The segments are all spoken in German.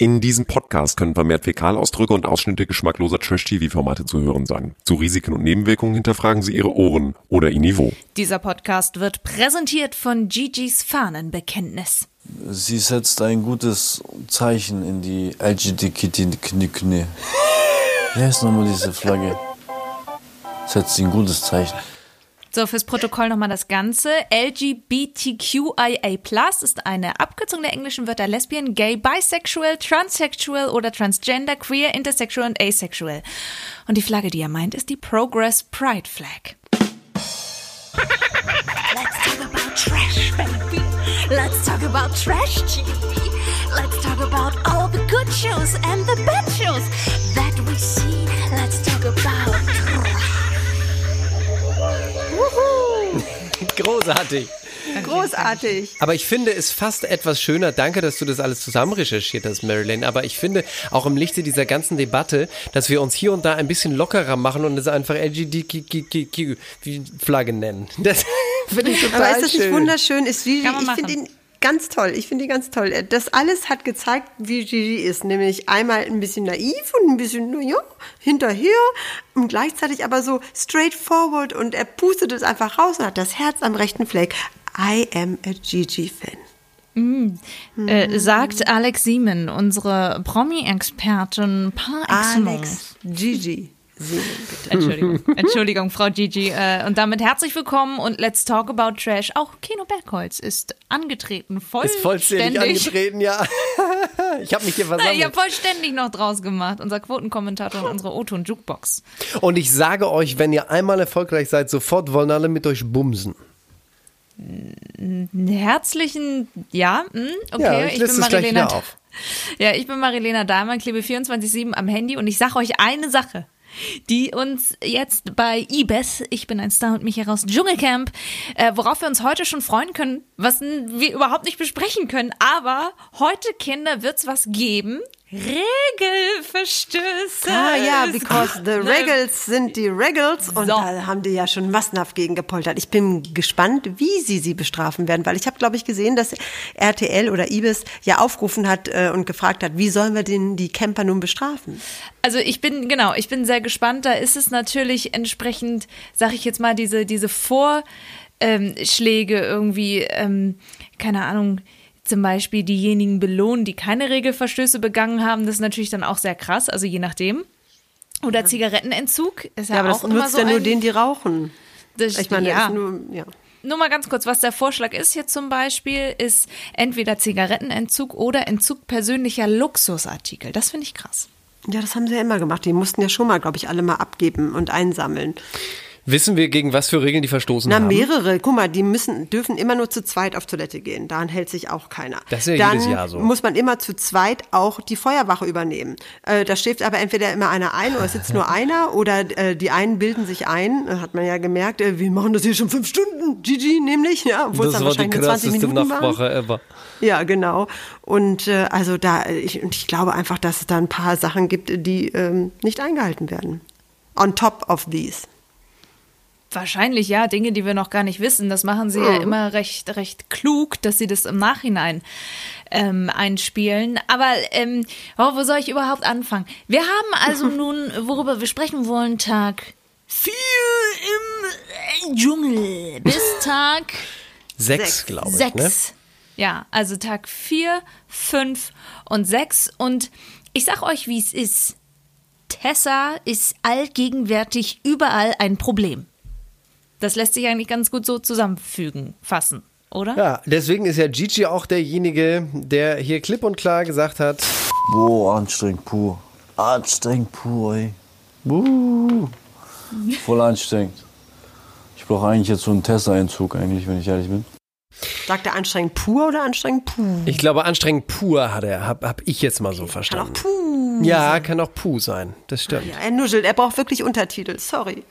In diesem Podcast können vermehrt Fäkalausdrücke und Ausschnitte geschmackloser Trash-TV-Formate zu hören sein. Zu Risiken und Nebenwirkungen hinterfragen Sie Ihre Ohren oder Ihr Niveau. Dieser Podcast wird präsentiert von Gigi's Fahnenbekenntnis. Sie setzt ein gutes Zeichen in die LGBTQ. Wie heißt nochmal diese Flagge? Setzt sie ein gutes Zeichen. So, fürs Protokoll nochmal das Ganze. LGBTQIA ist eine Abkürzung der englischen Wörter Lesbian, Gay, Bisexual, Transsexual oder Transgender, Queer, Intersexual und Asexual. Und die Flagge, die er meint, ist die Progress Pride Flag. Let's talk about trash, baby. Let's talk about trash TV. Let's talk about all the good shows and the bad shows that we see. Großartig. Großartig. Aber ich finde es fast etwas schöner. Danke, dass du das alles zusammen recherchiert hast, Marilyn. Aber ich finde auch im Lichte dieser ganzen Debatte, dass wir uns hier und da ein bisschen lockerer machen und es einfach LGBTQ-Flagge nennen. Das finde ich total Aber ist das schön. nicht wunderschön? Ist man ich finde machen. ihn ganz toll. Ich finde ihn ganz toll. Das alles hat gezeigt, wie Gigi ist. Nämlich einmal ein bisschen naiv und ein bisschen, naja, hinterher und gleichzeitig aber so straightforward und er pustet es einfach raus und hat das Herz am rechten Fleck. I am a Gigi-Fan. Äh, sagt Alex Siemen, unsere Promi-Expertin par excellence. Alex Gigi. Singen, bitte. Entschuldigung, Entschuldigung, Frau Gigi. Äh, und damit herzlich willkommen und Let's Talk About Trash. Auch Kino Bergholz ist angetreten, Ist vollständig vollständig. angetreten, ja. Ich habe mich hier Nein, ich versammelt. habe vollständig noch draus gemacht. Unser Quotenkommentator und unsere O-Ton Jukebox. Und ich sage euch, wenn ihr einmal erfolgreich seid, sofort wollen alle mit euch bumsen. Herzlichen, ja, hm, okay, Ja, ich ich, bin Marilena. Ja, ich bin Marilena Dahlmann, klebe 24-7 am Handy und ich sage euch eine Sache, die uns jetzt bei IBES, ich bin ein Star und mich heraus, Dschungelcamp, äh, worauf wir uns heute schon freuen können, was wir überhaupt nicht besprechen können, aber heute, Kinder, wird's was geben. Regelverstöße. Ah ja, because the Regals sind die Regals und So. da haben die ja schon massenhaft gegen gepoltert. Ich bin gespannt, wie sie sie bestrafen werden, weil ich habe, glaube ich, gesehen, dass RTL oder Ibis ja aufgerufen hat äh, und gefragt hat, wie sollen wir denn die Camper nun bestrafen? Also ich bin, genau, ich bin sehr gespannt. Da ist es natürlich entsprechend, sag ich jetzt mal, diese, diese Vorschläge irgendwie, ähm, keine Ahnung, zum Beispiel diejenigen belohnen, die keine Regelverstöße begangen haben. Das ist natürlich dann auch sehr krass, also je nachdem. Oder Zigarettenentzug ist ja, Ja, aber auch das immer nutzt so ja nur denen, die rauchen. das, Ich meine, ja. nur, ja. Nur mal ganz kurz, was der Vorschlag ist hier zum Beispiel, ist entweder Zigarettenentzug oder Entzug persönlicher Luxusartikel. Das finde ich krass. ja, das haben sie ja immer gemacht. Die mussten ja schon mal, glaube ich, alle mal abgeben und einsammeln. Wissen wir, gegen was für Regeln die verstoßen Na, haben? mehrere. Guck mal, die müssen, dürfen immer nur zu zweit auf Toilette gehen. Daran hält sich auch keiner. Das ist ja Dann jedes Jahr so. muss man immer zu zweit auch die Feuerwache übernehmen. Äh, da schläft aber entweder immer einer ein oder es sitzt nur einer oder äh, die einen bilden sich ein. Äh, Hat man ja gemerkt, äh, wir machen das hier schon fünf Stunden. Gigi nämlich, ja, obwohl es Das dann war die wahrscheinlich 20 krasseste Minuten waren. Nachtwache ever. Ja, genau. Und äh, also da, ich, und ich glaube einfach, dass es da ein paar Sachen gibt, die ähm, nicht eingehalten werden. On top of these. Wahrscheinlich ja, Dinge, die wir noch gar nicht wissen. Das machen sie ja immer recht, recht klug, dass sie das im Nachhinein ähm, einspielen. Aber ähm, oh, wo soll ich überhaupt anfangen? Wir haben also nun, worüber wir sprechen wollen, Tag 4 im äh, Dschungel bis Tag Sechs, glaube ich. sechs. Ne? Ja, also Tag 4, 5 und 6. Und ich sag euch, wie es ist. Tessa ist allgegenwärtig überall ein Problem. Das lässt sich eigentlich ganz gut so zusammenfügen, fassen, oder? Ja, deswegen ist ja Gigi auch derjenige, der hier klipp und klar gesagt hat, Boah, anstrengend pur. Anstrengend pur, ey. Buh. Voll anstrengend. Ich brauche eigentlich jetzt so einen Tesla-Entzug, eigentlich, wenn ich ehrlich bin. Sagt er anstrengend pur oder anstrengend puh? ich glaube, anstrengend pur hat er, hab, hab ich jetzt mal so Kann auch verstanden. Ja, kann auch puh sein. Das stimmt. Ja, er nuschelt, er braucht wirklich Untertitel, sorry.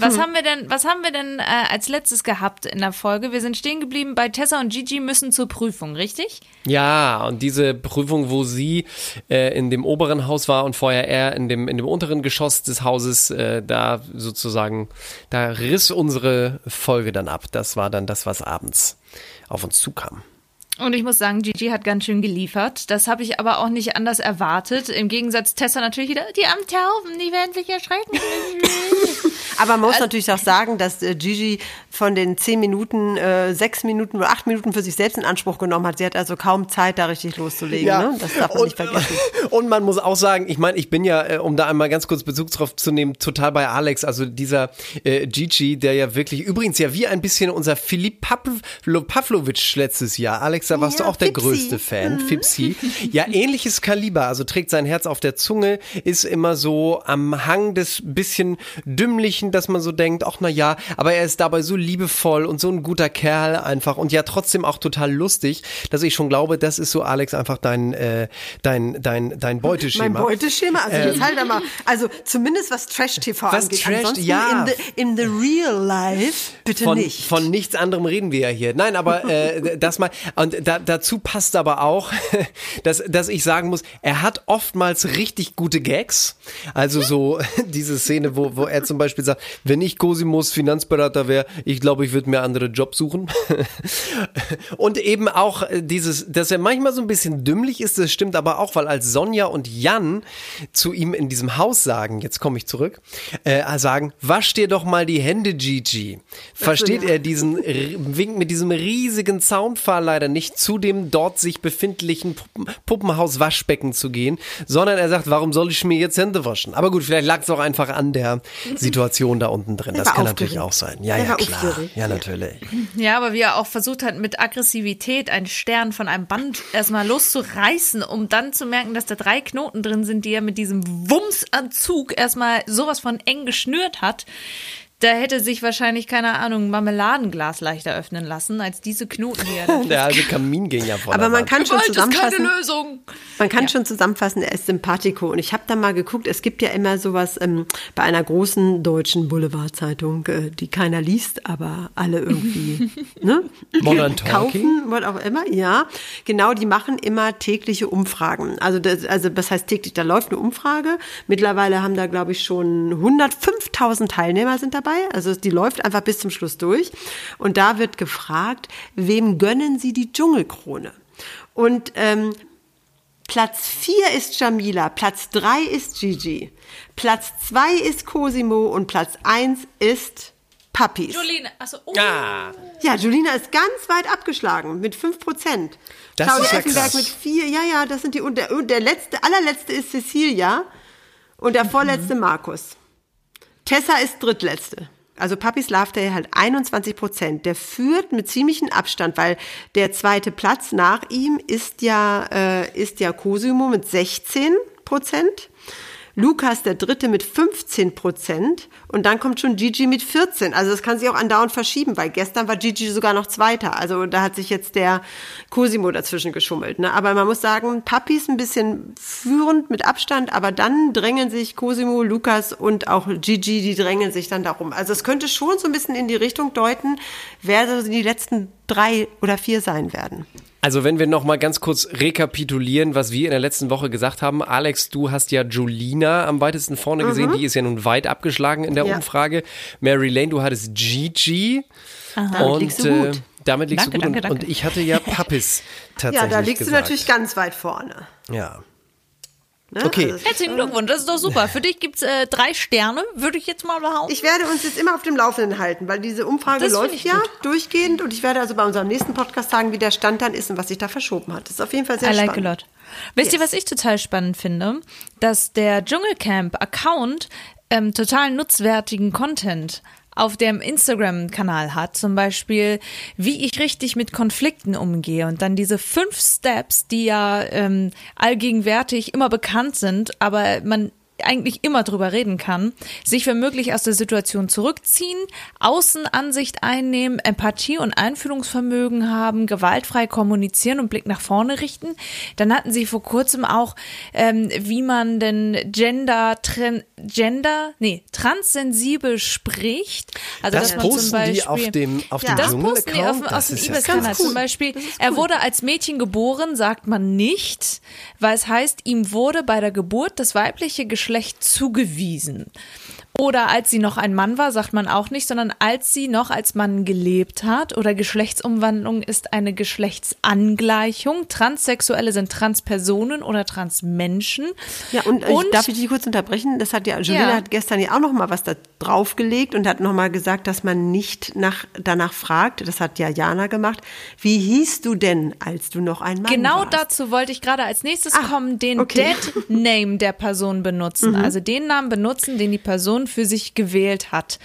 Was haben wir denn, was haben wir denn äh, als letztes gehabt in der Folge? Wir sind stehen geblieben bei Tessa und Gigi müssen zur Prüfung, richtig? Ja, und diese Prüfung, wo sie äh, in dem oberen Haus war und vorher er in dem, in dem unteren Geschoss des Hauses, äh, da sozusagen, da riss unsere Folge dann ab. Das war dann das, was abends auf uns zukam. Und ich muss sagen, Gigi hat ganz schön geliefert. Das habe ich aber auch nicht anders erwartet. Im Gegensatz Tessa natürlich wieder, die am Tauben, die werden sich erschrecken. Aber man muss natürlich auch sagen, dass äh, Gigi von den zehn Minuten, äh, sechs Minuten oder acht Minuten für sich selbst in Anspruch genommen hat. Sie hat also kaum Zeit, da richtig loszulegen. Ne? Das darf man nicht vergessen. Und man muss auch sagen, ich meine, ich bin ja, äh, um da einmal ganz kurz Bezug drauf zu nehmen, total bei Alex. Also dieser äh, Gigi, der ja wirklich, übrigens ja wie ein bisschen unser Philipp Pavlo, Pavlovic letztes Jahr. Alex, da warst Ja, du auch der Fipsi. größte Fan, Fipsi. Ja, ähnliches Kaliber, also trägt sein Herz auf der Zunge, ist immer so am Hang des bisschen dümmlichen, dass man so denkt, ach na ja, aber er ist dabei so liebevoll und so ein guter Kerl einfach und ja trotzdem auch total lustig, dass ich schon glaube, das ist so Alex einfach dein äh, dein dein dein Beuteschema. Mein Beuteschema, also jetzt halt einmal, also zumindest was Trash-TV Was angeht. Trash- Ansonsten ja. in, the, in the real life bitte von, nicht. Von nichts anderem reden wir ja hier. Nein, aber äh, das mal und da, dazu passt aber auch, dass, dass ich sagen muss, er hat oftmals richtig gute Gags. Also so diese Szene, wo, wo er zum Beispiel sagt, wenn ich Cosimos Finanzberater wäre, ich glaube, ich würde mir andere Jobs suchen. und eben auch äh, dieses, dass er manchmal so ein bisschen dümmlich ist, das stimmt aber auch, weil als Sonja und Jan zu ihm in diesem Haus sagen, jetzt komme ich zurück, äh, sagen, wasch dir doch mal die Hände, Gigi. Versteht er diesen Wink mit diesem riesigen Soundfall leider nicht zu dem dort sich befindlichen Puppen Puppenhaus-Waschbecken zu gehen, sondern er sagt, warum soll ich mir jetzt Hände waschen? Aber gut, vielleicht lag es auch einfach an der Situation da unten drin. Das kann natürlich aufgeregt. auch sein. Ja, ja, klar. aufgeregt. Ja, natürlich. Ja, aber wie er auch versucht hat, mit Aggressivität einen Stern von einem Band erstmal loszureißen, um dann zu merken, dass da drei Knoten drin sind, die er mit diesem Wumsanzug erstmal sowas von eng geschnürt hat. Da hätte sich wahrscheinlich, keine Ahnung, ein Marmeladenglas leichter öffnen lassen, als diese Knoten, er da Der alte Kamingänger vor Aber man kann schon Gewalt ist keine zusammenfassen. Lösung. Man kann schon zusammenfassen, er ist Sympathico. Und ich habe da mal geguckt, es gibt ja immer sowas ähm, bei einer großen deutschen Boulevardzeitung, äh, die keiner liest, aber alle irgendwie ne? Modern kaufen, was auch immer. Ja, genau, die machen immer tägliche Umfragen. Also das, also das heißt täglich, da läuft eine Umfrage. Mittlerweile haben da, glaube ich, schon 105.000 Teilnehmer sind dabei. Also die läuft einfach bis zum Schluss durch. Und da wird gefragt, wem gönnen Sie die Dschungelkrone? Und ähm, Platz 4 ist Jamila, Platz 3 ist Gigi, Platz 2 ist Cosimo und Platz 1 ist Papis. Jolene, achso, oh. Ah, Ja, Julina ist ganz weit abgeschlagen mit 5 Prozent. Das Claudia ist ja Effenberg krass. mit 4, ja, ja, das sind die, und der, und der letzte, allerletzte ist Cecilia und der vorletzte Markus. Tessa ist drittletzte. Also Papis Love Day halt 21 Prozent. Der führt mit ziemlichem Abstand, weil der zweite Platz nach ihm ist ja, äh, ist ja Cosimo mit 16 Prozent. Lukas der dritte mit 15 Prozent und dann kommt schon Gigi mit 14. Also das kann sich auch andauernd verschieben, weil gestern war Gigi sogar noch Zweiter. Also da hat sich jetzt der Cosimo dazwischen geschummelt. Ne? Aber man muss sagen, Papi ist ein bisschen führend mit Abstand, aber dann drängen sich Cosimo, Lukas und auch Gigi, die drängen sich dann darum. Also es könnte schon so ein bisschen in die Richtung deuten, wer so die letzten drei oder vier sein werden. Also wenn wir noch mal ganz kurz rekapitulieren, was wir in der letzten Woche gesagt haben. Alex, du hast ja Julina am weitesten vorne gesehen. Die ist ja nun weit abgeschlagen in der Ja. Umfrage. Mary Lane, du hattest Gigi. Damit und liegst du gut. Äh, damit liegst Danke, du gut. danke, und, danke. und ich hatte ja Pappis tatsächlich Ja, da liegst gesagt. du natürlich ganz weit vorne. Ja. Ne? Okay. Also, Herzlichen Glückwunsch, das ist doch super. Für dich gibt's äh, drei Sterne, würde ich jetzt mal behaupten. Ich werde uns jetzt immer auf dem Laufenden halten, weil diese Umfrage Das läuft ja gut. durchgehend und ich werde also bei unserem nächsten Podcast sagen, wie der Stand dann ist und was sich da verschoben hat. Das ist auf jeden Fall sehr I like a spannend. lot. Wisst ihr, Yes. was ich total spannend finde? Dass der Dschungelcamp-Account ähm, total nutzwertigen Content auf dem Instagram-Kanal hat, zum Beispiel, wie ich richtig mit Konflikten umgehe und dann diese fünf Steps, die ja ähm, allgegenwärtig immer bekannt sind, aber man eigentlich immer drüber reden kann, sich wenn möglich aus der Situation zurückziehen, Außenansicht einnehmen, Empathie und Einfühlungsvermögen haben, gewaltfrei kommunizieren und Blick nach vorne richten. Dann hatten sie vor kurzem auch, ähm, wie man denn Gender, Tren, Gender, nee, transsensibel spricht. Also Das dass man zum Beispiel, die auf dem, auf Ja. dem das posten die auf, aus dem ganz cool. Zum Beispiel, ist er cool. wurde als Mädchen geboren, sagt man nicht, weil es heißt, ihm wurde bei der Geburt das weibliche Geschlecht Geschlecht zugewiesen. Oder als sie noch ein Mann war, sagt man auch nicht, sondern als sie noch als Mann gelebt hat. Oder Geschlechtsumwandlung ist eine Geschlechtsangleichung. Transsexuelle sind Transpersonen oder Transmenschen. Ja, und, äh, darf ich dich kurz unterbrechen? Das hat ja, Julina Ja. hat gestern ja auch noch mal was da draufgelegt und hat noch mal gesagt, dass man nicht nach, danach fragt. Das hat ja Jana gemacht. Wie hieß du denn, als du noch ein Mann Genau warst? dazu wollte ich gerade als nächstes Ah, kommen, den okay. Dead Name der Person benutzen. Also den Namen benutzen, den die Person für sich gewählt hat.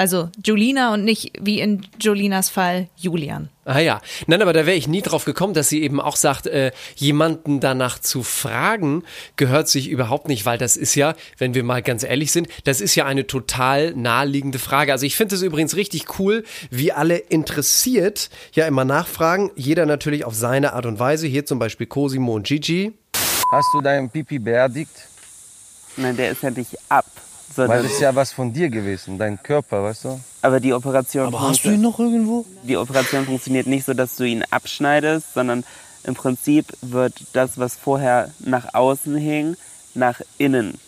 Also Julina und nicht wie in Jolinas Fall Julian. Ah ja, nein, aber da wäre ich nie drauf gekommen, dass sie eben auch sagt, äh, jemanden danach zu fragen, gehört sich überhaupt nicht, weil das ist ja, wenn wir mal ganz ehrlich sind, das ist ja eine total naheliegende Frage. Also ich finde es übrigens richtig cool, wie alle interessiert ja immer nachfragen, jeder natürlich auf seine Art und Weise, hier zum Beispiel Cosimo und Gigi. Hast du deinen Pipi beerdigt? Nein, der ist ja nicht ab. Weil Sondern, das ist ja was von dir gewesen, dein Körper, weißt du? aber die Operation, Aber hast du ihn noch irgendwo? die Operation funktioniert nicht so, dass du ihn abschneidest, sondern im Prinzip wird das, was vorher nach außen hing, nach innen.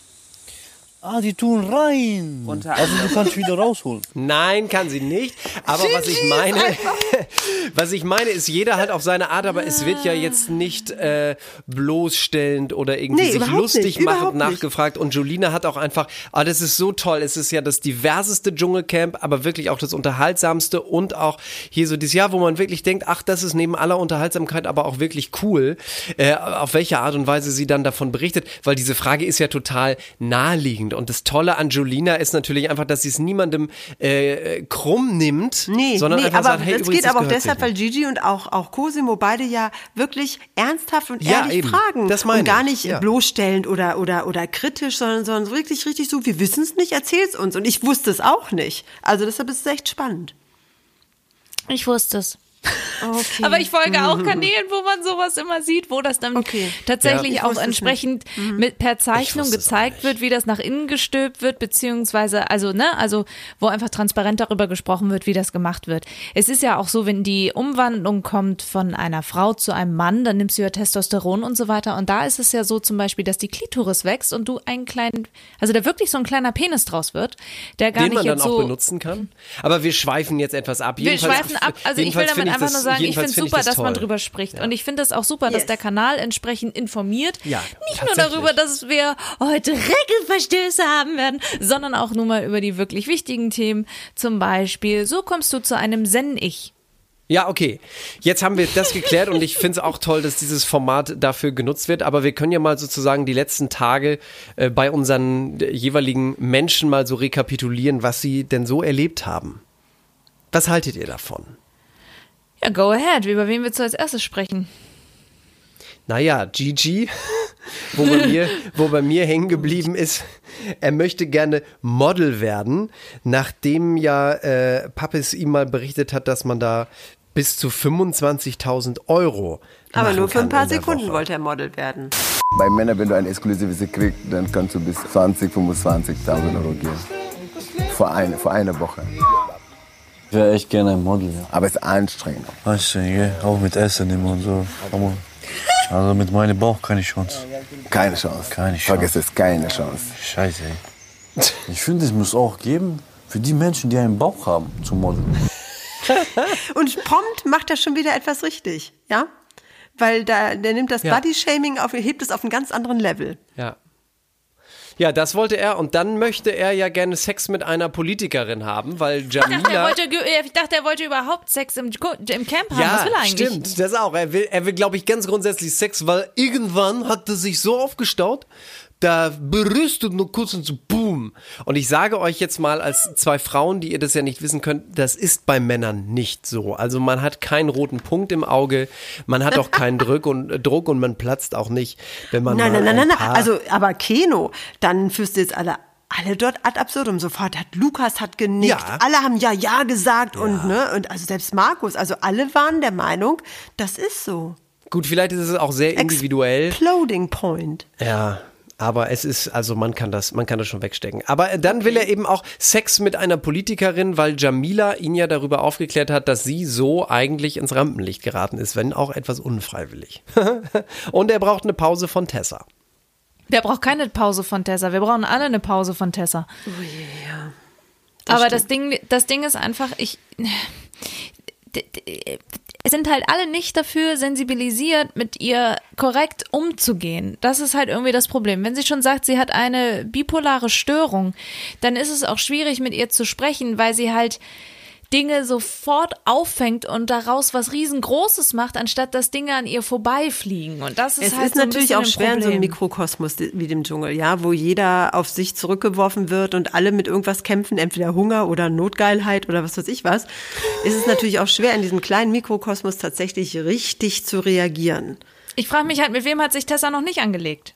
Ah, die tun rein. Unter Also du kannst wieder rausholen. Nein, kann sie nicht. Aber was ich meine, was ich meine, ist jeder halt auf seine Art, aber es wird ja jetzt nicht äh, bloßstellend oder irgendwie Nee, sich lustig nicht, machend nachgefragt. Und Julina hat auch einfach, ah, das ist so toll. Es ist ja das diverseste Dschungelcamp, aber wirklich auch das unterhaltsamste und auch hier so dieses Jahr, wo man wirklich denkt, ach, das ist neben aller Unterhaltsamkeit aber auch wirklich cool, äh, auf welche Art und Weise sie dann davon berichtet, weil diese Frage ist ja total naheliegend. Und das Tolle an Julina ist natürlich einfach, dass sie es niemandem äh, krumm nimmt, Nee, sondern nee, einfach aber sagt, hey, es geht aber auch deshalb, weil Gigi und auch, auch Cosimo beide ja wirklich ernsthaft und Ja, ehrlich eben. fragen. Das meine und gar ich, nicht ja. bloßstellend oder, oder, oder kritisch, sondern, sondern wirklich richtig so, wir wissen es nicht, erzähl's uns. Und ich wusste es auch nicht. Also deshalb ist es echt spannend. Ich wusste es. Okay. Aber ich folge auch Kanälen, wo man sowas immer sieht, wo das dann Okay. tatsächlich Ja. Auch entsprechend mit per Zeichnung gezeigt wird, wie das nach innen gestülpt wird, beziehungsweise, also, ne, also, wo einfach transparent darüber gesprochen wird, wie das gemacht wird. Es ist ja auch so, wenn die Umwandlung kommt von einer Frau zu einem Mann, dann nimmst du ja Testosteron und so weiter. Und da ist es ja so zum Beispiel, dass die Klitoris wächst und du einen kleinen, also da wirklich so ein kleiner Penis draus wird, der gar den nicht man dann jetzt auch so benutzen kann. Aber wir schweifen jetzt etwas ab. wir Jedenfalls- schweifen ab. Also ich will damit einfach das- nur sagen, ich finde es super, das dass man drüber spricht. Und ich finde es auch super, dass Yes. der Kanal entsprechend informiert. Ja, Nicht nur darüber, dass wir heute Regelverstöße haben werden, sondern auch nur mal über die wirklich wichtigen Themen. Zum Beispiel, so kommst du zu einem Zen-Ich. Ja, okay. Jetzt haben wir das geklärt und ich finde es auch toll, dass dieses Format dafür genutzt wird. Aber wir können ja mal sozusagen die letzten Tage äh, bei unseren äh, jeweiligen Menschen mal so rekapitulieren, was sie denn so erlebt haben. Was haltet ihr davon? Ja, go ahead. Über wen willst du als erstes sprechen? Naja, Gigi, wo bei mir, wo bei mir hängen geblieben ist, er möchte gerne Model werden, nachdem ja äh, Pappes ihm mal berichtet hat, dass man da bis zu 25.000 Euro Aber nur für ein paar Sekunden Woche. wollte er Model werden. Bei Männern, wenn du ein exklusives kriegst, dann kannst du bis 20, 25.000 Euro gehen. Für eine, für eine Woche. Ich wäre echt gerne ein Model, ja. Aber es ist anstrengend. Du, gell? auch mit Essen immer und so. Aber, also mit meinem Bauch keine Chance. Keine Chance. Keine Chance. Vergiss es, keine Chance. Scheiße, ey. Ich finde, es muss auch geben für die Menschen, die einen Bauch haben, zum Modeln. Und prompt macht er schon wieder etwas richtig, ja? Weil da, der nimmt das Ja. Body-Shaming auf, hebt es auf einen ganz anderen Level. Ja. Ja, das wollte er und dann möchte er ja gerne Sex mit einer Politikerin haben, weil Ich dachte, er Jamila wollte, ich dachte, er wollte überhaupt Sex im, im Camp haben. ja, Was will er eigentlich? stimmt, das auch. Er will, er will, glaube ich, ganz grundsätzlich Sex, weil irgendwann hat er sich so aufgestaut, da berüstet nur kurz und so boom. Und ich sage euch jetzt mal als zwei Frauen, die ihr das ja nicht wissen könnt, das ist bei Männern nicht so. Also man hat keinen roten Punkt im Auge, man hat auch keinen Druck und äh, Druck und man platzt auch nicht, wenn man Nein, nein, nein, ein nein, nein. Also, aber Keno, dann führst du jetzt alle alle dort ad absurdum. Sofort hat Lukas hat genickt, Ja. alle haben ja ja gesagt und ne und also selbst Markus, also alle waren der Meinung, das ist so. gut, vielleicht ist es auch sehr individuell. Exploding Point. Ja, aber es ist, also man kann das, man kann das schon wegstecken. Aber äh, dann will er eben auch Sex mit einer Politikerin, weil Jamila ihn ja darüber aufgeklärt hat, dass sie so eigentlich ins Rampenlicht geraten ist, wenn auch etwas unfreiwillig. Und er braucht eine Pause von Tessa. Wer braucht keine Pause von Tessa? Wir brauchen alle eine Pause von Tessa. das Aber das Ding, das Ding ist einfach, ich. Es sind halt alle nicht dafür sensibilisiert, mit ihr korrekt umzugehen. Das ist halt irgendwie das Problem. Wenn sie schon sagt, sie hat eine bipolare Störung, dann ist es auch schwierig, mit ihr zu sprechen, weil sie halt Dinge sofort auffängt und daraus was riesengroßes macht, anstatt dass Dinge an ihr vorbeifliegen. Und das ist Es halt ist so natürlich auch schwer in so einem. Mikrokosmos wie dem Dschungel, ja, wo jeder auf sich zurückgeworfen wird und alle mit irgendwas kämpfen, entweder Hunger oder Notgeilheit oder was weiß ich was. Ist es natürlich auch schwer, in diesem kleinen Mikrokosmos tatsächlich richtig zu reagieren. Ich frage mich halt, mit wem hat sich Tessa noch nicht angelegt?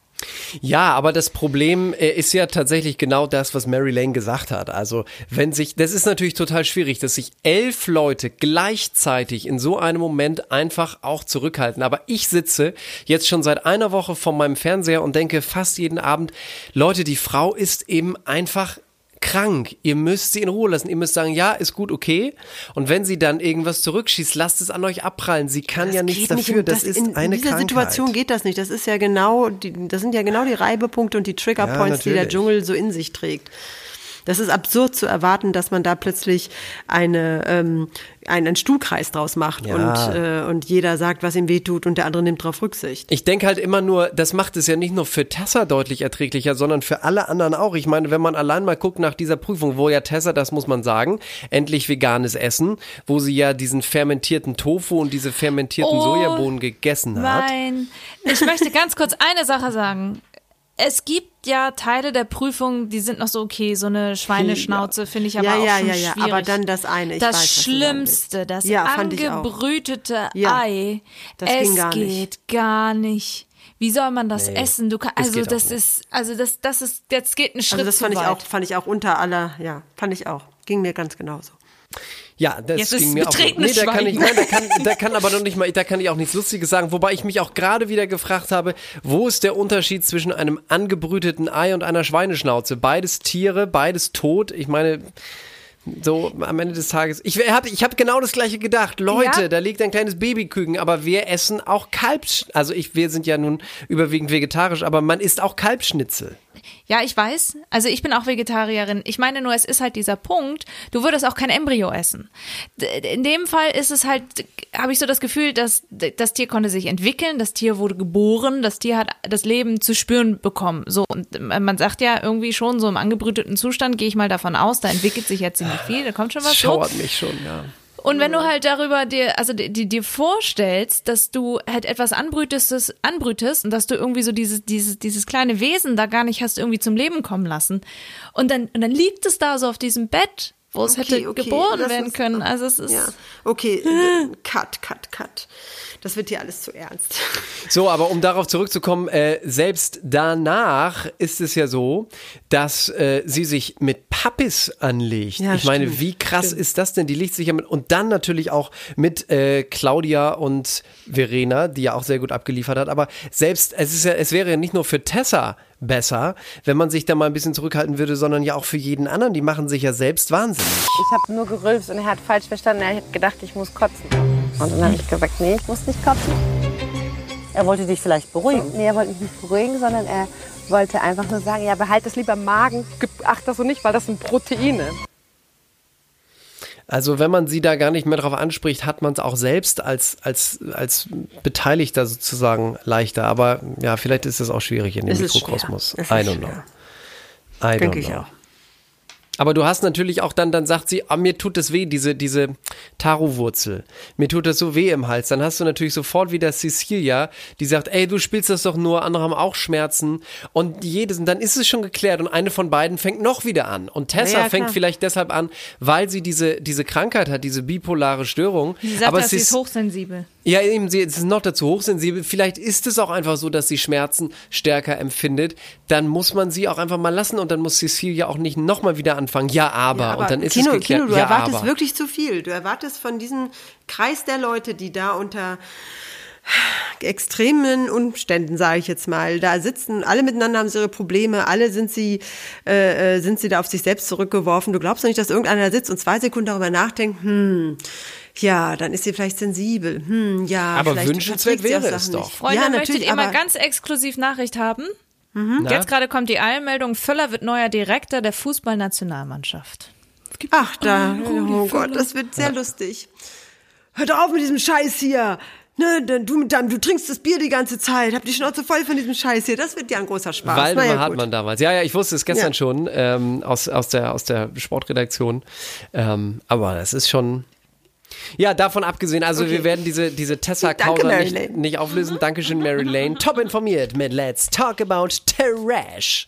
Ja, aber das Problem äh, ist ja tatsächlich genau das, was Mary Lane gesagt hat. Also, wenn sich, das ist natürlich total schwierig, dass sich elf Leute gleichzeitig in so einem Moment einfach auch zurückhalten. Aber ich sitze jetzt schon seit einer Woche vor meinem Fernseher und denke fast jeden Abend, Leute, die Frau ist eben einfach krank. Ihr müsst sie in Ruhe lassen. Ihr müsst sagen, ja, ist gut, okay. Und wenn sie dann irgendwas zurückschießt, lasst es an euch abprallen. Sie kann ja nichts nicht dafür. in- Das, ist in, eine In dieser Krankheit. Situation geht das nicht. Das ist ja genau, die, das sind ja genau die Reibepunkte und die Triggerpoints, die der. Dschungel so in sich trägt. Das ist absurd zu erwarten, dass man da plötzlich eine, ähm, einen Stuhlkreis draus macht Ja. und, äh, und jeder sagt, was ihm wehtut und der andere nimmt darauf Rücksicht. Ich denke halt immer nur, das macht es ja nicht nur für Tessa deutlich erträglicher, sondern für alle anderen auch. Ich meine, wenn man allein mal guckt nach dieser Prüfung, wo ja Tessa, das muss man sagen, endlich veganes Essen, wo sie ja diesen fermentierten Tofu und diese fermentierten Oh, Sojabohnen gegessen hat. Nein. Ich möchte ganz kurz eine Sache sagen. Es gibt ja Teile der Prüfung, die sind noch so okay. So eine Schweineschnauze finde ich aber Ja, auch ja, schon ja, ja, schwierig. aber dann das eine, ich das weiß, Schlimmste, das Ja, angebrütete Ja, Ei. das es ging gar geht nicht. gar nicht. Wie soll man das essen? Du kann, das also das nicht. ist, also das, das ist, jetzt geht ein Schritt Also das zu fand ich weit. auch, fand ich auch unter aller, ja, fand ich auch. Ging mir ganz genauso. Ja, das Jetzt ging mir auch. Nee, da kann ich, nein, da kann, da kann aber noch nicht mal, da kann ich auch nichts Lustiges sagen. Wobei ich mich auch gerade wieder gefragt habe, wo ist der Unterschied zwischen einem angebrüteten Ei und einer Schweineschnauze? Beides Tiere, beides tot. Ich meine, so am Ende des Tages. Ich habe ich hab genau das gleiche gedacht. Leute, Ja. da liegt ein kleines Babyküken, aber wir essen auch Kalbs. Also ich, wir sind ja nun überwiegend vegetarisch, aber man isst auch Kalbschnitzel. Ja, ich weiß. Also ich bin auch Vegetarierin. Ich meine nur, es ist halt dieser Punkt, du würdest auch kein Embryo essen. In dem Fall ist es halt, habe ich so das Gefühl, dass das Tier konnte sich entwickeln, das Tier wurde geboren, das Tier hat das Leben zu spüren bekommen. So, und man sagt ja irgendwie schon, so im angebrüteten Zustand gehe ich mal davon aus, da entwickelt sich jetzt ziemlich viel, da kommt schon was. So. Schauert mich schon, ja. Und wenn du halt darüber dir, also dir, dir vorstellst, dass du halt etwas anbrütest, anbrütest und dass du irgendwie so dieses, dieses, dieses kleine Wesen da gar nicht hast irgendwie zum Leben kommen lassen. Und dann, und dann liegt es da so auf diesem Bett, wo es hätte geboren lass werden uns- können. Also es ist. Ja, okay, äh, cut, cut, cut. Das wird hier alles zu ernst. So, aber um darauf zurückzukommen, äh, selbst danach ist es ja so, dass äh, sie sich mit Pappis anlegt. Ja, ich meine, stimmt, wie krass stimmt. ist das denn? Die legt sich ja mit und dann natürlich auch mit äh, Claudia und Verena, die ja auch sehr gut abgeliefert hat. Aber selbst es ist ja, es wäre ja nicht nur für Tessa besser, wenn man sich da mal ein bisschen zurückhalten würde, sondern ja auch für jeden anderen. Die machen sich ja selbst wahnsinnig. Ich habe nur gerülpst und er hat falsch verstanden. Er hat gedacht, ich muss kotzen. Und dann habe ich gesagt, nee, ich muss nicht kotzen. Er wollte dich vielleicht beruhigen. Nee, er wollte mich nicht beruhigen, sondern er wollte einfach nur sagen, ja, behalt es lieber im Magen. Ach, das so nicht, weil das sind Proteine. Also wenn man sie da gar nicht mehr drauf anspricht, hat man es auch selbst als, als, als Beteiligter sozusagen leichter. Aber ja, vielleicht ist es auch schwierig in dem Es Mikrokosmos. I don't know. I don't Denke ich auch. Aber du hast natürlich auch dann, dann sagt sie, ah, mir tut das weh, diese, diese Taro-Wurzel. Mir tut das so weh im Hals. Dann hast du natürlich sofort wieder Cecilia, die sagt, ey, du spielst das doch nur, andere haben auch Schmerzen. Und jedes, und dann ist es schon geklärt und eine von beiden fängt noch wieder an. Und Tessa Ja, ja, fängt vielleicht deshalb an, weil sie diese, diese Krankheit hat, diese bipolare Störung. Sie sagt, Aber dass sie ist ist, hochsensibel. Ja, eben, sie ist noch dazu hochsensibel. Vielleicht ist es auch einfach so, dass sie Schmerzen stärker empfindet. Dann muss man sie auch einfach mal lassen und dann muss Cecilia auch nicht nochmal wieder anfangen. Ja, aber. Ja, und dann ist Kino, es geklärt. Kino, du ja, erwartest aber. wirklich zu viel. Du erwartest von diesem Kreis der Leute, die da unter extremen Umständen, sage ich jetzt mal, da sitzen, alle miteinander haben sie ihre Probleme, alle sind sie, äh, äh, sind sie da auf sich selbst zurückgeworfen. Du glaubst doch nicht, dass irgendeiner sitzt und zwei Sekunden darüber nachdenkt, hm, ja, dann ist sie vielleicht sensibel, hm, ja, Aber vielleicht wünschenswert wäre es doch. nicht. Freunde, ja, möchtet natürlich, ihr mal ganz exklusiv Nachricht haben? Na? Jetzt gerade kommt die Eilmeldung, Völler wird neuer Direktor der Fußballnationalmannschaft. Ach, da, oh Gott, das wird sehr lustig. Hört auf mit diesem Scheiß hier. Ne, denn du, mit deinem, du trinkst das Bier die ganze Zeit, hab die Schnauze voll von diesem Scheiß hier. Das wird ja ein großer Spaß. Waldemar Naja. Hartmann damals. Ja, ja, ich wusste es gestern Ja. schon ähm, aus, aus, der, aus der Sportredaktion. Ähm, aber das ist schon. Ja, davon abgesehen, also wir werden diese, diese Tessa-Causa Mary nicht, nicht auflösen. Dankeschön, Mary Lane. Top informiert mit Let's Talk About Trash.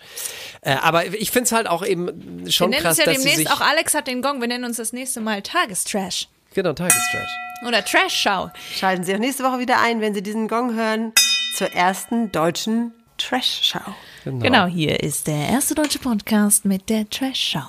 Äh, aber ich finde es halt auch eben Wir schon nennen krass, es ja dass sie demnächst sich... auch Alex hat den Gong. Wir nennen uns das nächste Mal Tagestrash. Genau, Tagestrash. Oder Trash-Schau. Schalten Sie auch nächste Woche wieder ein, wenn Sie diesen Gong hören, zur ersten deutschen Trash-Show. Genau. hier ist der erste deutsche Podcast mit der Trash-Schau.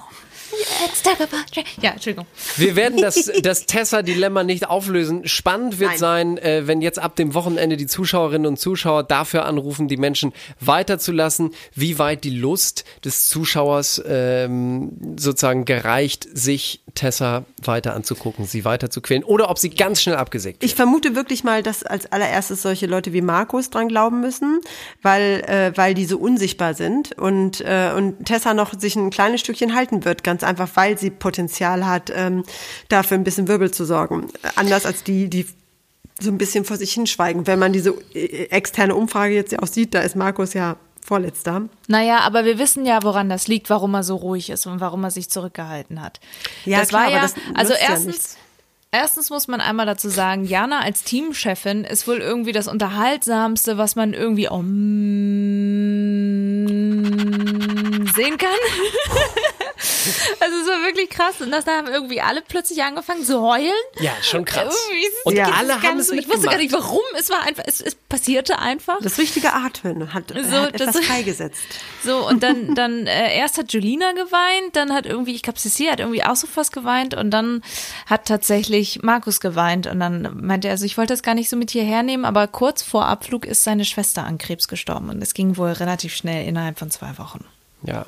Let's talk about. Ja, Entschuldigung. Wir werden das, das Tessa-Dilemma nicht auflösen. Spannend wird Nein. sein, äh, wenn jetzt ab dem Wochenende die Zuschauerinnen und Zuschauer dafür anrufen, die Menschen weiterzulassen, wie weit die Lust des Zuschauers ähm, sozusagen gereicht, sich Tessa weiter anzugucken, sie weiter zu quälen oder ob sie ganz schnell abgesägt wird. Ich vermute wirklich mal, dass als allererstes solche Leute wie Markus dran glauben müssen, weil, äh, weil die so unsichtbar sind und, äh, und Tessa noch sich ein kleines Stückchen halten wird, ganz einfach, weil sie Potenzial hat, ähm, dafür ein bisschen Wirbel zu sorgen. Anders als die, die so ein bisschen vor sich hinschweigen. Wenn man diese äh, externe Umfrage jetzt ja auch sieht, da ist Markus ja Vorletzter. Naja, aber wir wissen ja, woran das liegt, warum er so ruhig ist und warum er sich zurückgehalten hat. Ja, das klar, war ja, also ja erstens, nichts. erstens muss man einmal dazu sagen, Jana als Teamchefin ist wohl irgendwie das Unterhaltsamste, was man irgendwie oh, mm, sehen kann. also es war wirklich krass und das da haben irgendwie alle plötzlich angefangen zu heulen. Ja, schon krass. Und es alle haben es so. Ich wusste gar nicht, warum. Es war einfach, es, es passierte einfach. Das richtige Atmen hat, So, hat das- etwas freigesetzt. So, und dann, dann äh, erst hat Julina geweint, dann hat irgendwie, ich glaube, Ceci hat irgendwie auch so fast geweint und dann hat tatsächlich Markus geweint und dann meinte er, also ich wollte das gar nicht so mit hierher nehmen, aber kurz vor Abflug ist seine Schwester an Krebs gestorben und es ging wohl relativ schnell innerhalb von zwei Wochen. Ja.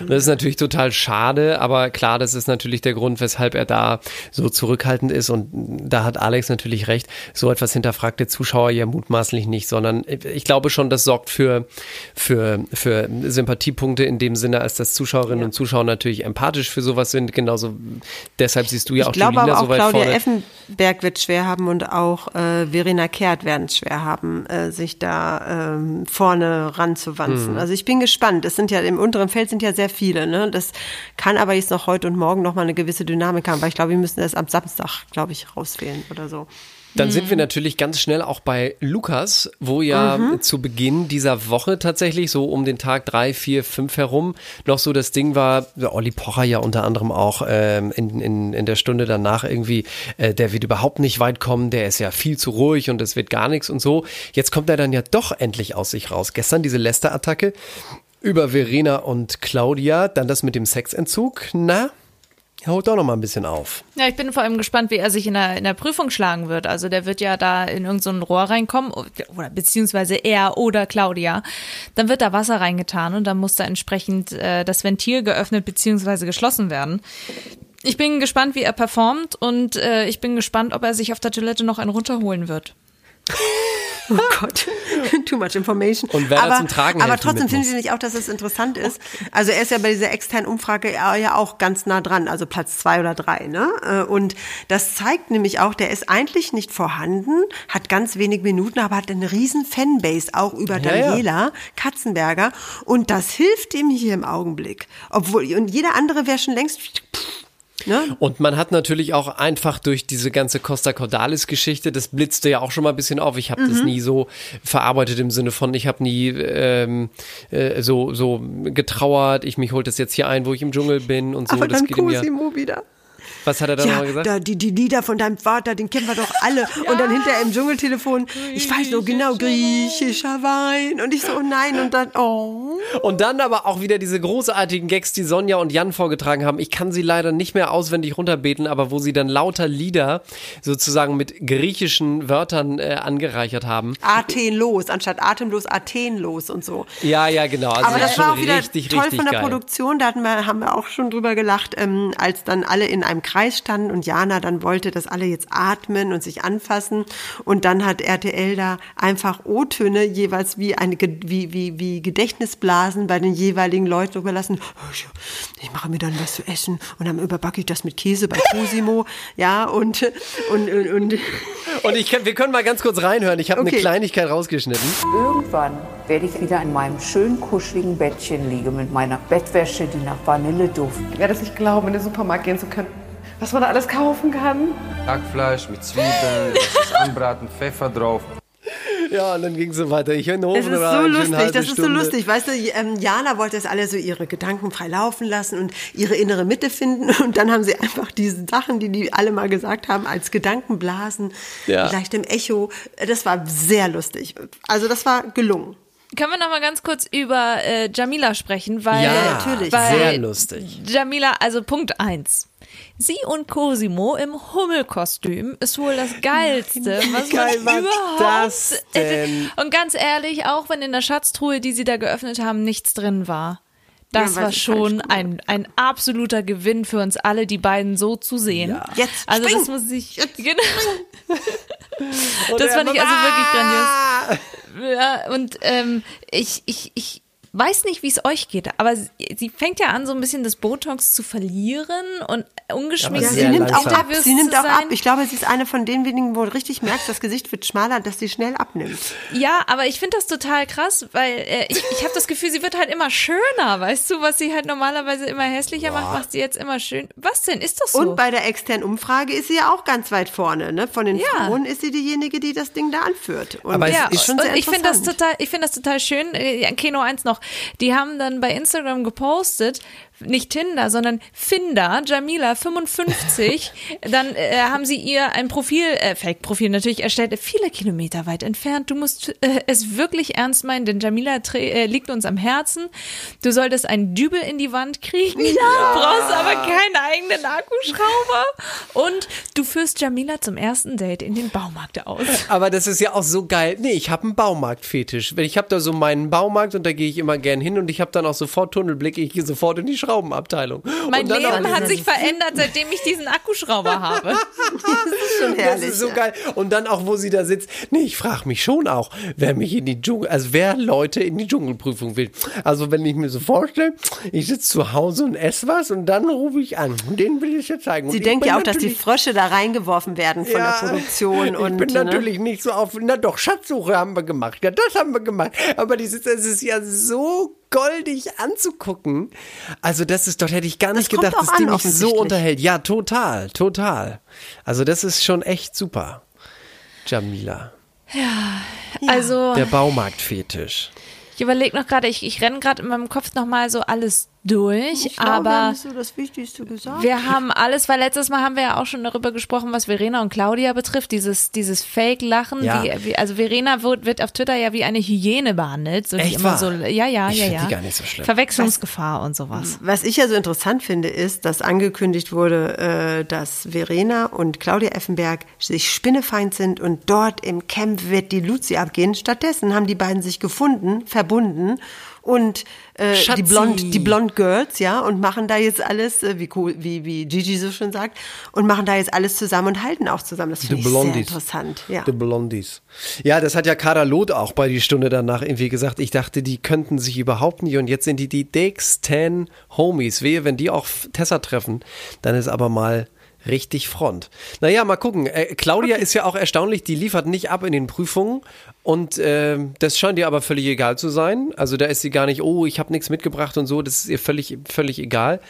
Und das ist natürlich total schade, aber klar, das ist natürlich der Grund, weshalb er da so zurückhaltend ist. Und da hat Alex natürlich recht. So etwas hinterfragt der Zuschauer ja mutmaßlich nicht, sondern ich glaube schon, das sorgt für, für, für Sympathiepunkte in dem Sinne, als dass Zuschauerinnen und Zuschauer natürlich empathisch für sowas sind. Genauso deshalb siehst du ja auch Ich glaube Julina aber auch so weit Claudia vorne. Effenberg wird schwer haben und auch äh, Verena Kehrt werden es schwer haben, äh, sich da ähm, vorne ranzuwanzen. Mhm. Also ich bin gespannt. Es sind ja im unteren Feld sind ja sehr viele. Ne? Das kann aber jetzt noch heute und morgen noch mal eine gewisse Dynamik haben, weil ich glaube, wir müssen das am Samstag, glaube ich, rauswählen oder so. Dann sind Mhm. wir natürlich ganz schnell auch bei Lukas, wo ja zu Beginn dieser Woche tatsächlich so um den Tag drei, vier, fünf herum noch so das Ding war, Olli Pocher ja unter anderem auch ähm, in, in, in der Stunde danach irgendwie, äh, der wird überhaupt nicht weit kommen, der ist ja viel zu ruhig und es wird gar nichts und so. Jetzt kommt er dann ja doch endlich aus sich raus. Gestern diese Lester-Attacke über Verena und Claudia, dann das mit dem Sexentzug. Na, haut doch noch mal ein bisschen auf. Ja, ich bin vor allem gespannt, wie er sich in der, in der Prüfung schlagen wird. Also der wird ja da in irgendein so Rohr reinkommen, oder beziehungsweise er oder Claudia. Dann wird da Wasser reingetan und dann muss da entsprechend äh, das Ventil geöffnet beziehungsweise geschlossen werden. Ich bin gespannt, wie er performt und äh, ich bin gespannt, ob er sich auf der Toilette noch einen runterholen wird. Oh Gott, too much information. Und wer aber, zum Tragen aber trotzdem finden. Sie nicht auch, dass es interessant ist? Also er ist ja bei dieser externen Umfrage ja ja auch ganz nah dran, also Platz zwei oder drei. Ne? Äh, Und das zeigt nämlich auch, der ist eigentlich nicht vorhanden, hat ganz wenig Minuten, aber hat eine riesen Fanbase auch über Ja, ja. Daniela Katzenberger. Und das hilft ihm hier im Augenblick. Obwohl, und jeder andere wäre schon längst. Ne? Und man hat natürlich auch einfach durch diese ganze Costa Cordalis-Geschichte, das blitzte ja auch schon mal ein bisschen auf. Ich habe das Mhm. nie so verarbeitet im Sinne von, ich habe nie ähm, äh, so, so getrauert, ich mich holt das jetzt hier ein, wo ich im Dschungel bin und so. aber das dann geht. Cosimo wieder. Was hat er da Ja, nochmal gesagt? da, die, die Lieder von deinem Vater, den kennen wir doch alle. Und dann hinterher im Dschungeltelefon, ich weiß noch genau, griechischer Wein. Und ich so, oh nein, und dann, oh. Und dann aber auch wieder diese großartigen Gags, die Sonja und Jan vorgetragen haben. Ich kann sie leider nicht mehr auswendig runterbeten, aber wo sie dann lauter Lieder sozusagen mit griechischen Wörtern äh, angereichert haben. Athenlos, anstatt atemlos, Athenlos und so. Ja, ja, genau. Also Aber das war auch wieder richtig, toll richtig von der geil. Produktion, da hatten wir, haben wir auch schon drüber gelacht, ähm, als dann alle in einem Kreis standen und Jana dann wollte, dass alle jetzt atmen und sich anfassen. Und dann hat RTL da einfach O-Töne jeweils wie, eine, wie, wie, wie Gedächtnisblasen bei den jeweiligen Leuten überlassen. Ich mache mir dann was zu essen und dann überbacke ich das mit Käse bei Cosimo. Ja, und, und, und, und Und ich, wir können mal ganz kurz reinhören. Ich habe eine Okay. Kleinigkeit rausgeschnitten. Irgendwann werde ich wieder in meinem schönen kuscheligen Bettchen liegen mit meiner Bettwäsche, die nach Vanille duftet. Ich werde es nicht glauben, in den Supermarkt gehen zu können. Was man da alles kaufen kann. Hackfleisch mit Zwiebeln, anbraten, Pfeffer drauf. Ja, und dann ging es so weiter. Ich höre den Ofen Es ist so lustig, das ist so Stunde. lustig. Weißt du, ähm, Jana wollte es alle so ihre Gedanken frei laufen lassen und ihre innere Mitte finden. Und dann haben sie einfach diese Sachen, die die alle mal gesagt haben, als Gedankenblasen, Ja. leicht im Echo. Das war sehr lustig. Also das war gelungen. Können wir noch mal ganz kurz über äh, Jamila sprechen? Weil, Ja, natürlich. Weil sehr lustig. Jamila, also Punkt eins. Sie und Cosimo im Hummelkostüm ist wohl das Geilste, was geil man überhaupt. das denn? Und ganz ehrlich, auch wenn in der Schatztruhe, die sie da geöffnet haben, nichts drin war. Das Ja, war schon ein, ein absoluter Gewinn für uns alle, die beiden so zu sehen. Jetzt also spring. das muss ich. Genau. Und das fand ich also wirklich grandios. Ja, und ähm, ich, ich, ich weiß nicht, wie es euch geht, aber sie, sie fängt ja an, so ein bisschen das Botox zu verlieren und ungeschminkt Ja, sie nimmt auch ab. Sie nimmt zu auch ab. Ich glaube, sie ist eine von den wenigen, wo du richtig merkst, das Gesicht wird schmaler, dass sie schnell abnimmt. Ja, aber ich finde das total krass, weil äh, ich, ich habe das Gefühl, sie wird halt immer schöner, weißt du, was sie halt normalerweise immer hässlicher macht, macht sie jetzt immer schön. Was denn? Ist das so? Und bei der externen Umfrage ist sie ja auch ganz weit vorne. Ne? Von den Ja. Frauen ist sie diejenige, die das Ding da anführt. Und Aber ja, ist und sehr ich finde das total, ich finde das total schön. Äh, Keno eins noch. Die haben dann bei Instagram gepostet, nicht Tinder, sondern Finder, Jamila 55. dann äh, haben sie ihr ein Profil, äh, Fake-Profil natürlich erstellt, viele Kilometer weit entfernt. Du musst äh, es wirklich ernst meinen, denn Jamila äh, liegt uns am Herzen. Du solltest einen Dübel in die Wand kriegen, brauchst aber keinen eigenen Akkuschrauber und du führst Jamila zum ersten Date in den Baumarkt aus. Aber das ist ja auch so geil. Nee, ich habe einen Baumarktfetisch. Ich habe da so meinen Baumarkt und da gehe ich immer gern hin und ich habe dann auch sofort Tunnelblick. Ich gehe sofort in die Schraubenabteilung. Mein und dann Leben hat sich verändert, seitdem ich diesen Akkuschrauber habe. schon Das herrlich. ist so ja. geil. Und dann auch, wo sie da sitzt. Nee, ich frage mich schon auch, wer mich in die Dschungel, also wer Leute in die Dschungelprüfung will. Also wenn ich mir so vorstelle, ich sitze zu Hause und esse was und dann rufe ich an. Den will ich jetzt zeigen. Und Sie denkt ja auch, dass die Frösche da reingeworfen werden von Ja, der Produktion. Ich und, bin ne? natürlich nicht so auf, na doch, Schatzsuche haben wir gemacht. Ja, das haben wir gemacht. Aber dieses, es ist ja so goldig anzugucken. Also das ist, dort hätte ich gar nicht kommt gedacht, dass die an, mich so unterhält. Ja, total, total. Also das ist schon echt super. Jamila. Also, Der Baumarktfetisch. ich überlege noch gerade, ich, ich renne gerade in meinem Kopf nochmal so alles durch, Ich glaube, aber haben so das Wichtigste gesagt. wir haben alles, weil letztes Mal haben wir ja auch schon darüber gesprochen, was Verena und Claudia betrifft, dieses, dieses Fake-Lachen. Ja. Wie, wie, also Verena wird, wird auf Twitter ja wie eine Hyäne behandelt. So, die Echt immer wahr? so, ja, ja, Ich ja, ja. die gar nicht so schlimm. Verwechslungsgefahr und sowas. Was ich ja so interessant finde, ist, dass angekündigt wurde, äh, dass Verena und Claudia Effenberg sich spinnefeind sind und dort im Camp wird die Luzi abgehen. Stattdessen haben die beiden sich gefunden, verbunden und äh, die. Blond, die Blond Girls, ja, und machen da jetzt alles, äh, wie, cool, wie, wie Gigi so schon sagt, und machen da jetzt alles zusammen und halten auch zusammen. Das finde ich sehr interessant. Ja. The Blondies. Ja, das hat ja Kader Loth auch bei die Stunde danach irgendwie gesagt. Ich dachte, die könnten sich überhaupt nicht und jetzt sind die die dicksten Homies. Wehe, wenn die auch Tessa treffen, dann ist aber mal richtig Front. Naja, mal gucken. Äh, Claudia ist ja auch erstaunlich, die liefert nicht ab in den Prüfungen und äh, das scheint ihr aber völlig egal zu sein. Also da ist sie gar nicht, oh, ich habe nichts mitgebracht und so, das ist ihr völlig, völlig egal.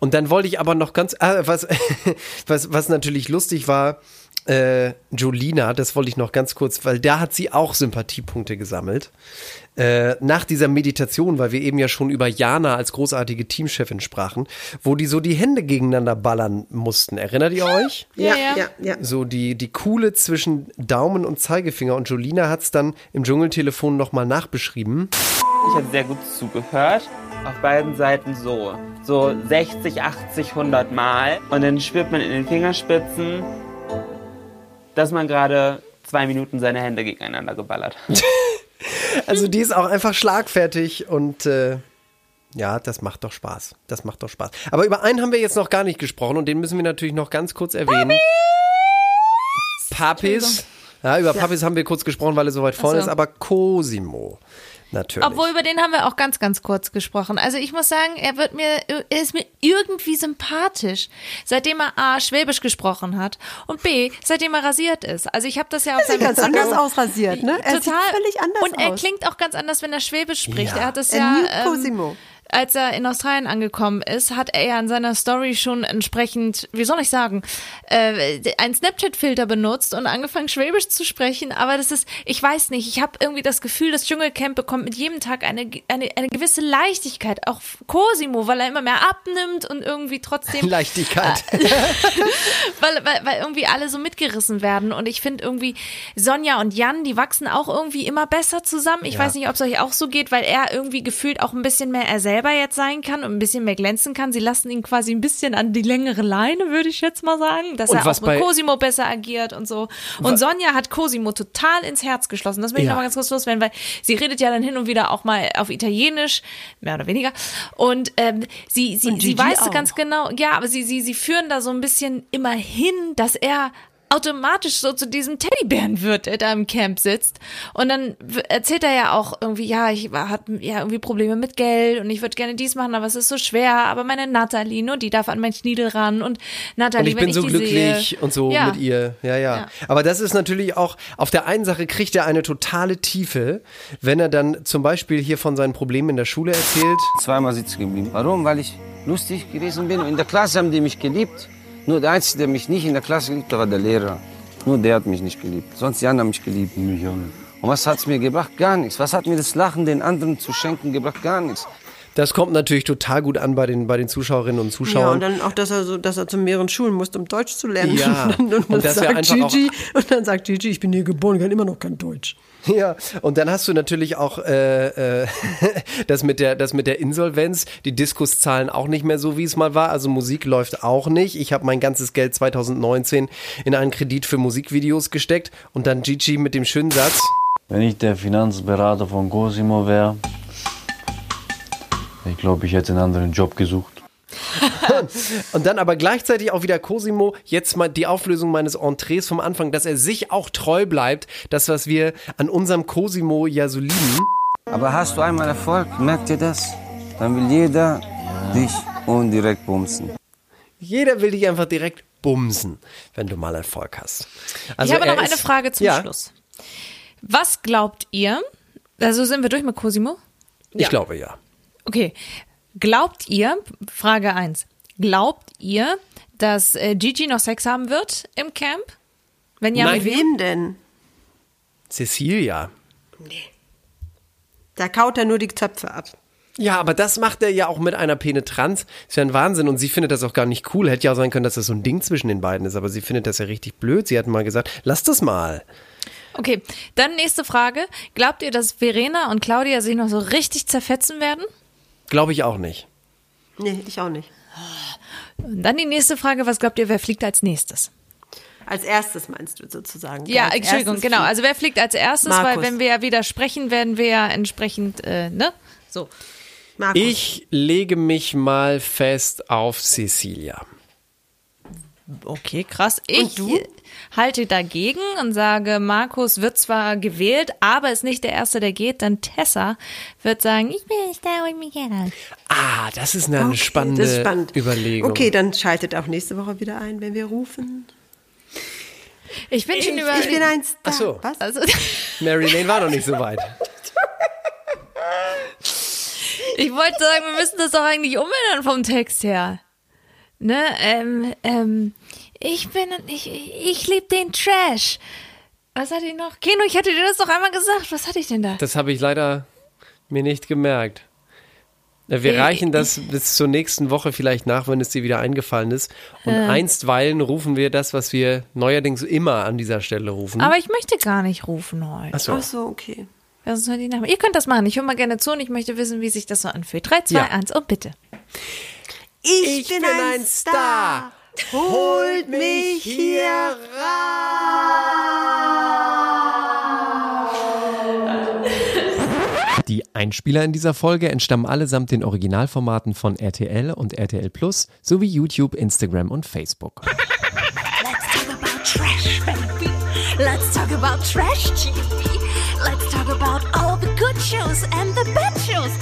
Und dann wollte ich aber noch ganz, ah, was, was, was natürlich lustig war, äh, Jolina, das wollte ich noch ganz kurz, weil da hat sie auch Sympathiepunkte gesammelt. Äh, nach dieser Meditation, weil wir eben ja schon über Jana als großartige Teamchefin sprachen, wo die so die Hände gegeneinander ballern mussten. Erinnert ihr euch? Ja, ja, ja. So die, die Kuhle zwischen Daumen und Zeigefinger. Und Jolina hat es dann im Dschungeltelefon nochmal nachbeschrieben. Ich habe sehr gut zugehört. Auf beiden Seiten so. So 60, 80, 100 Mal. Und dann spürt man in den Fingerspitzen, dass man gerade zwei Minuten seine Hände gegeneinander geballert hat. Also die ist auch einfach schlagfertig und äh, Ja, das macht doch Spaß. Das macht doch Spaß. Aber über einen haben wir jetzt noch gar nicht gesprochen und den müssen wir natürlich noch ganz kurz erwähnen. Papis. Ja, über Papis haben wir kurz gesprochen, weil er so weit vorne so. ist, aber Cosimo. Natürlich. Obwohl, über den haben wir auch ganz, ganz kurz gesprochen. Also ich muss sagen, er wird mir, er ist mir irgendwie sympathisch, seitdem er A, Schwäbisch gesprochen hat und B, seitdem er rasiert ist. Also ich habe das ja auf Er sieht ganz anders ausrasiert, ne? Er Total. sieht völlig anders und er aus. klingt auch ganz anders, wenn er Schwäbisch spricht. Ja. Er hat das A ja, ähm. Als er in Australien angekommen ist, hat er ja in seiner Story schon entsprechend, wie soll ich sagen, äh, einen Snapchat-Filter benutzt und angefangen Schwäbisch zu sprechen. Aber das ist, ich weiß nicht, ich habe irgendwie das Gefühl, das Dschungelcamp bekommt mit jedem Tag eine, eine, eine gewisse Leichtigkeit. Auch Cosimo, weil er immer mehr abnimmt und irgendwie trotzdem Leichtigkeit. weil, weil, weil irgendwie alle so mitgerissen werden. Und ich finde irgendwie, Sonja und Jan, die wachsen auch irgendwie immer besser zusammen. Ich Ja. weiß nicht, ob es euch auch so geht, weil er irgendwie gefühlt auch ein bisschen mehr er selber jetzt sein kann und ein bisschen mehr glänzen kann. Sie lassen ihn quasi ein bisschen an die längere Leine, würde ich jetzt mal sagen. Dass Und er auch mit Cosimo besser agiert und so. Und Sonja hat Cosimo total ins Herz geschlossen. Das will ich Ja. noch mal ganz kurz loswerden, weil sie redet ja dann hin und wieder auch mal auf Italienisch, mehr oder weniger. Und ähm, sie, sie, Und sie weiß auch. ganz genau, ja, aber sie, sie, sie führen da so ein bisschen immer hin, dass er automatisch so zu diesem Teddybären wird, der da im Camp sitzt. Und dann erzählt er ja auch irgendwie, ja, ich war- hat ja irgendwie Probleme mit Geld und ich würde gerne dies machen, aber es ist so schwer. Aber meine Nathalie, nur die darf an mein Schniedel ran und Nathalie, Und ich wenn bin ich so die glücklich sehe, und so ja. mit ihr. Ja, ja, Ja. Aber das ist natürlich auch, auf der einen Sache kriegt er eine totale Tiefe, wenn er dann zum Beispiel hier von seinen Problemen in der Schule erzählt. Zweimal sitzen geblieben. Warum? Weil ich lustig gewesen bin. Und in der Klasse haben die mich geliebt. Nur der Einzige, der mich nicht in der Klasse geliebt hat, war der Lehrer. Nur der hat mich nicht geliebt. Sonst die anderen haben mich geliebt. Mich auch nicht. Und was hat's mir gebracht? Gar nichts. Was hat mir das Lachen den anderen zu schenken gebracht? Gar nichts. Das kommt natürlich total gut an bei den, bei den Zuschauerinnen und Ja, Zuschauern. und dann auch, dass er so, dass er zu mehreren Schulen musste, um Deutsch zu lernen. Ja. Und dann, und Und sagt Gigi, und dann sagt Gigi, ich bin hier geboren, kann immer noch kein Deutsch. Ja, und dann hast du natürlich auch äh, äh, das, mit der, das mit der Insolvenz. Die Diskus zahlen auch nicht mehr so, wie es mal war. Also Musik läuft auch nicht. Ich habe mein ganzes Geld 2019 in einen Kredit für Musikvideos gesteckt. Und dann Gigi mit dem schönen Satz. Wenn ich der Finanzberater von Cosimo wäre, ich glaube, ich hätte einen anderen Job gesucht. Und dann aber gleichzeitig auch wieder Cosimo, jetzt mal die Auflösung meines Entrees vom Anfang, dass er sich auch treu bleibt. Das, was wir an unserem Cosimo ja so lieben. Aber hast du einmal Erfolg, merkt ihr das? Dann will jeder dich und direkt bumsen. Jeder will dich einfach direkt bumsen, wenn du mal Erfolg hast. Also ich habe noch eine Frage zum ja, Schluss. Was glaubt ihr? Also sind wir durch mit Cosimo? Ich glaube ja. Okay. Glaubt ihr, Frage 1, glaubt ihr, dass äh, Gigi noch Sex haben wird im Camp? Wenn ja, Nein. mit wem? Denn? Cecilia. Da kaut er nur die Zöpfe ab. Ja, aber das macht er ja auch mit einer Penetranz. Ist ja ein Wahnsinn und sie findet das auch gar nicht cool. Hätte ja auch sein können, dass das so ein Ding zwischen den beiden ist, aber sie findet das ja richtig blöd. Sie hat mal gesagt, lass das mal. Okay, dann nächste Frage. Glaubt ihr, dass Verena und Claudia sich noch so richtig zerfetzen werden? Glaube ich auch nicht. Nee, ich auch nicht. Und dann die nächste Frage, was glaubt ihr, wer fliegt als nächstes? Als erstes meinst du sozusagen. Ja, Als Entschuldigung, genau. Also wer fliegt als erstes? Markus. Weil wenn wir ja widersprechen, werden wir ja entsprechend, äh, ne? So. Markus. Ich lege mich mal fest auf Cecilia. Okay, krass. Ich halte dagegen und sage, Markus wird zwar gewählt, aber ist nicht der Erste, der geht. Dann Tessa wird sagen, ich bin nicht da, hol mich heraus. Ah, das ist eine Okay, spannende ist spannend. Überlegung. Okay, dann schaltet auch nächste Woche wieder ein, wenn wir rufen. Ich bin schon über... Ich bin ein Star. Ach so. Was? Also, Mary Lane war noch nicht so weit. ich wollte sagen, wir müssen das doch eigentlich umändern vom Text her. Ne, ähm, ähm, ich bin, ich, ich lieb den Trash. Was hatte ich noch? Keno, ich hatte dir das doch einmal gesagt. Was hatte ich denn da? Das habe ich leider mir nicht gemerkt. Äh, Wir Äh, reichen das bis zur nächsten Woche vielleicht nach, wenn es dir wieder eingefallen ist. Und Äh. einstweilen rufen wir das, was wir neuerdings immer an dieser Stelle rufen. Aber ich möchte gar nicht rufen heute. Ach so. Ach so, okay. Ihr könnt das machen. Ich höre mal gerne zu und ich möchte wissen, wie sich das so anfühlt. 3, 2, Ja. 1 und bitte. Ich, bin, ein Star. Holt mich hier Die Einspieler in dieser Folge entstammen allesamt den Originalformaten von RTL und RTL Plus sowie YouTube, Instagram und Facebook. Let's talk about trash, baby. Let's talk about trash TV. Let's talk about all the good shows and the bad shows